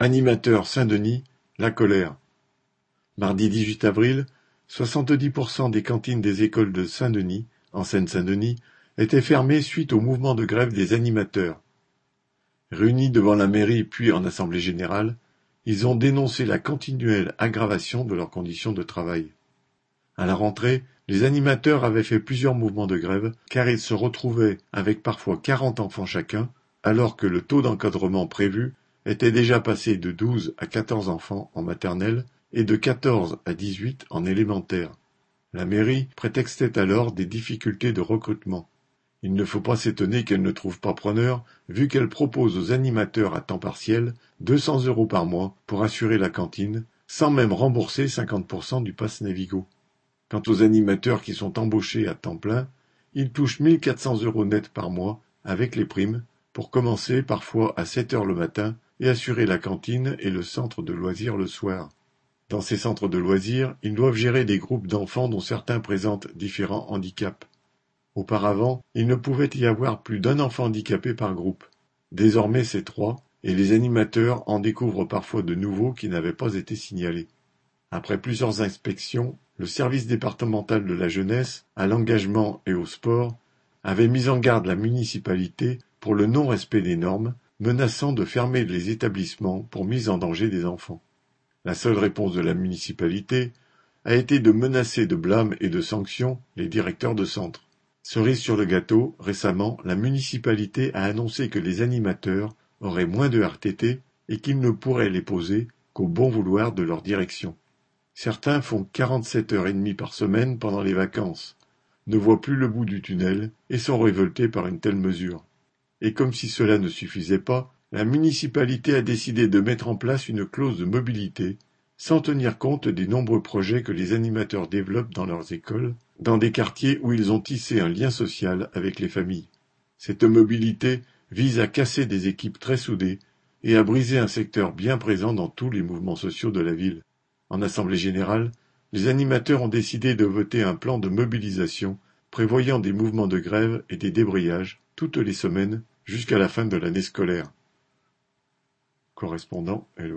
Animateur Saint-Denis, la colère. Mardi dix-huit avril, soixante-dix pour cent des cantines des écoles de Saint-Denis, en Seine-Saint-Denis, étaient fermées suite au mouvement de grève des animateurs. Réunis devant la mairie puis en assemblée générale, ils ont dénoncé la continuelle aggravation de leurs conditions de travail. À la rentrée, les animateurs avaient fait plusieurs mouvements de grève car ils se retrouvaient avec parfois quarante enfants chacun, alors que le taux d'encadrement prévu était déjà passé de douze à quatorze enfants en maternelle et de quatorze à dix-huit en élémentaire. La mairie prétextait alors des difficultés de recrutement. Il ne faut pas s'étonner qu'elle ne trouve pas preneur, vu qu'elle propose aux animateurs à temps partiel deux cents euros par mois pour assurer la cantine, sans même rembourser 50% du pass Navigo. Quant aux animateurs qui sont embauchés à temps plein, ils touchent 1400 euros net par mois avec les primes, pour commencer parfois à 7 heures le matin et assurer la cantine et le centre de loisirs le soir. Dans ces centres de loisirs, ils doivent gérer des groupes d'enfants dont certains présentent différents handicaps. Auparavant, il ne pouvait y avoir plus d'un enfant handicapé par groupe. Désormais c'est trois, et les animateurs en découvrent parfois de nouveaux qui n'avaient pas été signalés. Après plusieurs inspections, le service départemental de la jeunesse, à l'engagement et au sport, avait mis en garde la municipalité pour le non-respect des normes, menaçant de fermer les établissements pour mise en danger des enfants. La seule réponse de la municipalité a été de menacer de blâmes et de sanctions les directeurs de centres. Cerise sur le gâteau, récemment, la municipalité a annoncé que les animateurs auraient moins de RTT et qu'ils ne pourraient les poser qu'au bon vouloir de leur direction. Certains font quarante-sept heures et demie par semaine pendant les vacances, ne voient plus le bout du tunnel et sont révoltés par une telle mesure. Et comme si cela ne suffisait pas, la municipalité a décidé de mettre en place une clause de mobilité, sans tenir compte des nombreux projets que les animateurs développent dans leurs écoles, dans des quartiers où ils ont tissé un lien social avec les familles. Cette mobilité vise à casser des équipes très soudées et à briser un secteur bien présent dans tous les mouvements sociaux de la ville. En assemblée générale, les animateurs ont décidé de voter un plan de mobilisation prévoyant des mouvements de grève et des débrayages toutes les semaines jusqu'à la fin de l'année scolaire. Correspondant Hello.